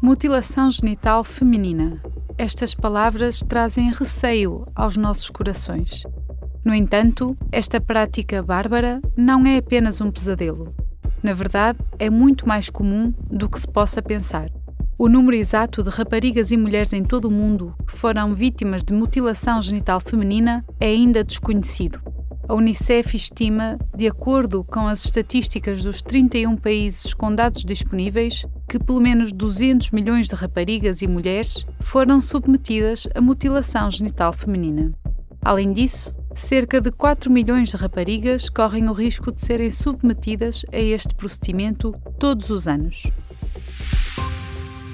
Mutilação genital feminina. Estas palavras trazem receio aos nossos corações. No entanto, esta prática bárbara não é apenas um pesadelo. Na verdade, é muito mais comum do que se possa pensar. O número exato de raparigas e mulheres em todo o mundo que foram vítimas de mutilação genital feminina é ainda desconhecido. A Unicef estima, de acordo com as estatísticas dos 31 países com dados disponíveis, que pelo menos 200 milhões de raparigas e mulheres foram submetidas a mutilação genital feminina. Além disso, cerca de 4 milhões de raparigas correm o risco de serem submetidas a este procedimento todos os anos.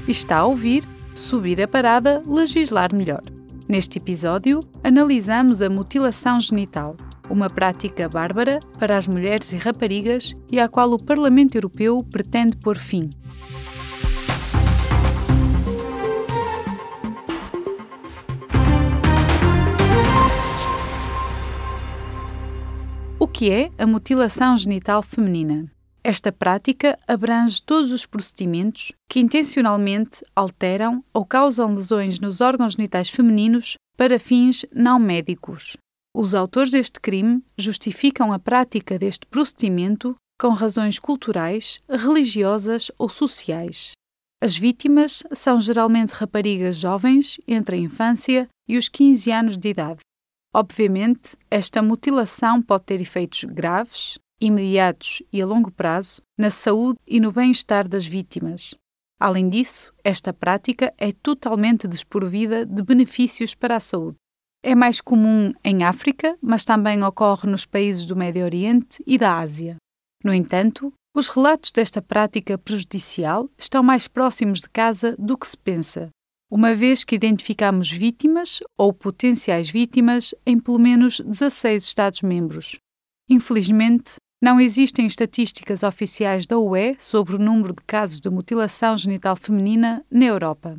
Está a ouvir Subir a Parada, Legislar Melhor. Neste episódio, analisamos a mutilação genital, uma prática bárbara para as mulheres e raparigas e à qual o Parlamento Europeu pretende pôr fim. Que é a mutilação genital feminina? Esta prática abrange todos os procedimentos que intencionalmente alteram ou causam lesões nos órgãos genitais femininos para fins não médicos. Os autores deste crime justificam a prática deste procedimento com razões culturais, religiosas ou sociais. As vítimas são geralmente raparigas jovens entre a infância e os 15 anos de idade. Obviamente, esta mutilação pode ter efeitos graves, imediatos e a longo prazo na saúde e no bem-estar das vítimas. Além disso, esta prática é totalmente desprovida de benefícios para a saúde. É mais comum em África, mas também ocorre nos países do Médio Oriente e da Ásia. No entanto, os relatos desta prática prejudicial estão mais próximos de casa do que se pensa, uma vez que identificamos vítimas ou potenciais vítimas em pelo menos 16 Estados-membros. Infelizmente, não existem estatísticas oficiais da UE sobre o número de casos de mutilação genital feminina na Europa.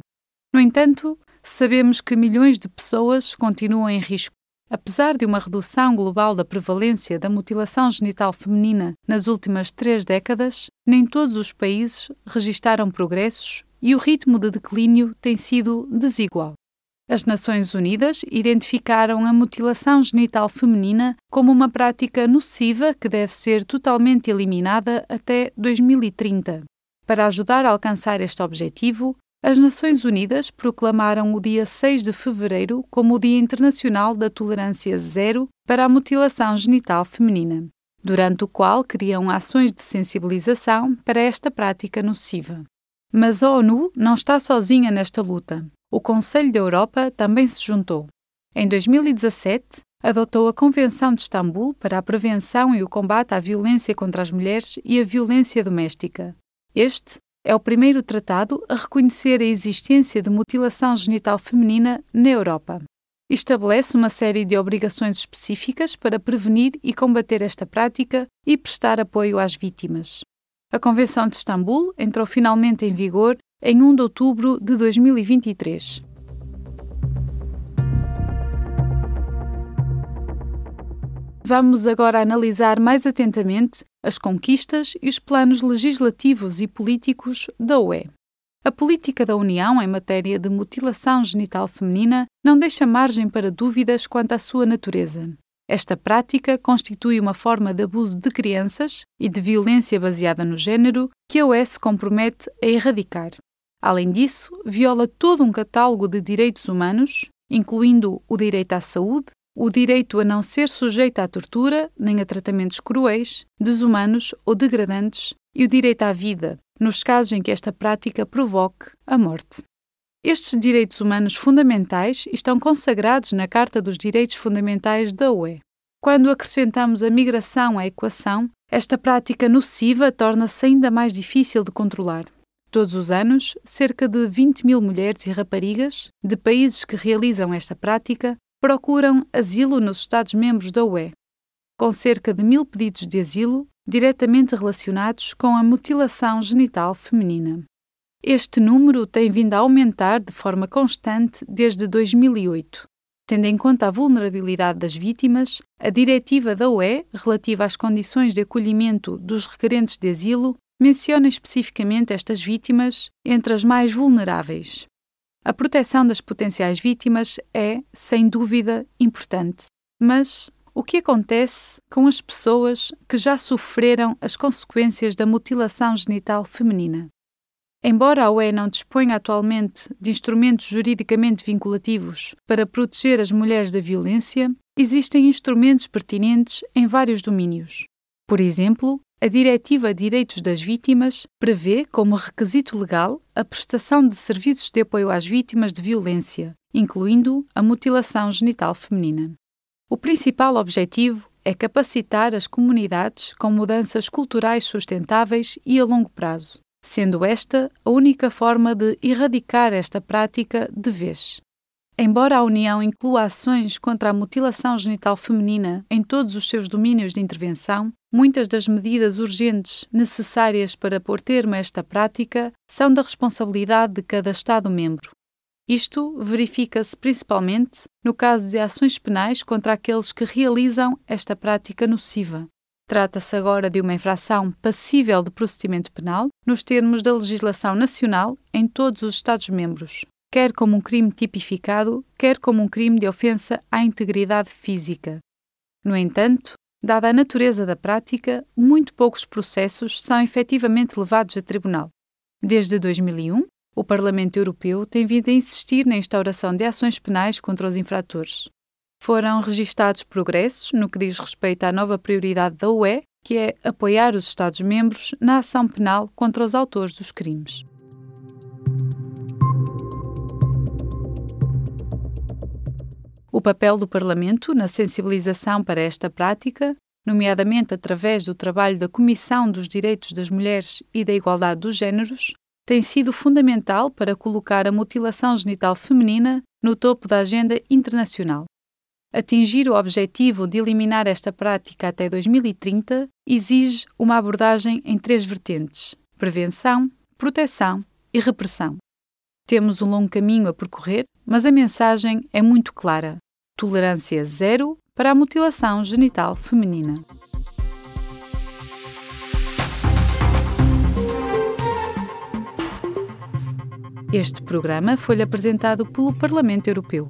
No entanto, sabemos que milhões de pessoas continuam em risco. Apesar de uma redução global da prevalência da mutilação genital feminina nas últimas três décadas, nem todos os países registaram progressos e o ritmo de declínio tem sido desigual. As Nações Unidas identificaram a mutilação genital feminina como uma prática nociva que deve ser totalmente eliminada até 2030. Para ajudar a alcançar este objetivo, as Nações Unidas proclamaram o dia 6 de fevereiro como o Dia Internacional da Tolerância Zero para a Mutilação Genital Feminina, durante o qual criam ações de sensibilização para esta prática nociva. Mas a ONU não está sozinha nesta luta o Conselho da Europa também se juntou. Em 2017, adotou a Convenção de Istambul para a prevenção e o combate à violência contra as mulheres e a violência doméstica. Este é o primeiro tratado a reconhecer a existência de mutilação genital feminina na Europa. Estabelece uma série de obrigações específicas para prevenir e combater esta prática e prestar apoio às vítimas. A Convenção de Istambul entrou finalmente em vigor em 1 de outubro de 2023. Vamos agora analisar mais atentamente as conquistas e os planos legislativos e políticos da UE. A política da União em matéria de mutilação genital feminina não deixa margem para dúvidas quanto à sua natureza. Esta prática constitui uma forma de abuso de crianças e de violência baseada no género que a UE se compromete a erradicar. Além disso, viola todo um catálogo de direitos humanos, incluindo o direito à saúde, o direito a não ser sujeito à tortura nem a tratamentos cruéis, desumanos ou degradantes e o direito à vida, nos casos em que esta prática provoque a morte. Estes direitos humanos fundamentais estão consagrados na Carta dos Direitos Fundamentais da UE. Quando acrescentamos a migração à equação, esta prática nociva torna-se ainda mais difícil de controlar. Todos os anos, cerca de 20 mil mulheres e raparigas de países que realizam esta prática procuram asilo nos Estados-membros da UE, com cerca de mil pedidos de asilo diretamente relacionados com a mutilação genital feminina. Este número tem vindo a aumentar de forma constante desde 2008. Tendo em conta a vulnerabilidade das vítimas, a Diretiva da UE relativa às condições de acolhimento dos requerentes de asilo menciona especificamente estas vítimas entre as mais vulneráveis. A proteção das potenciais vítimas é, sem dúvida, importante. Mas o que acontece com as pessoas que já sofreram as consequências da mutilação genital feminina? Embora a UE não disponha atualmente de instrumentos juridicamente vinculativos para proteger as mulheres da violência, existem instrumentos pertinentes em vários domínios. Por exemplo, a Diretiva Direitos das Vítimas prevê como requisito legal a prestação de serviços de apoio às vítimas de violência, incluindo a mutilação genital feminina. O principal objetivo é capacitar as comunidades com mudanças culturais sustentáveis e a longo prazo, sendo esta a única forma de erradicar esta prática de vez. Embora a União inclua ações contra a mutilação genital feminina em todos os seus domínios de intervenção, muitas das medidas urgentes necessárias para pôr termo a esta prática são da responsabilidade de cada Estado-membro. Isto verifica-se principalmente no caso de ações penais contra aqueles que realizam esta prática nociva, Trata-se agora de uma infração passível de procedimento penal nos termos da legislação nacional em todos os Estados-membros, quer como um crime tipificado, quer como um crime de ofensa à integridade física. No entanto, dada a natureza da prática, muito poucos processos são efetivamente levados a tribunal. Desde 2001, o Parlamento Europeu tem vindo a insistir na instauração de ações penais contra os infratores foram registados progressos no que diz respeito à nova prioridade da UE, que é apoiar os Estados-membros na ação penal contra os autores dos crimes. O papel do Parlamento na sensibilização para esta prática, nomeadamente através do trabalho da Comissão dos Direitos das Mulheres e da Igualdade dos Gêneros, tem sido fundamental para colocar a mutilação genital feminina no topo da agenda internacional. Atingir o objetivo de eliminar esta prática até 2030 exige uma abordagem em três vertentes: prevenção, proteção e repressão. Temos um longo caminho a percorrer, mas a mensagem é muito clara: tolerância zero para a mutilação genital feminina. Este programa foi apresentado pelo Parlamento Europeu.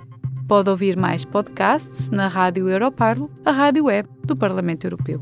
Pode ouvir mais podcasts na Rádio Europarlo, a rádio web do Parlamento Europeu.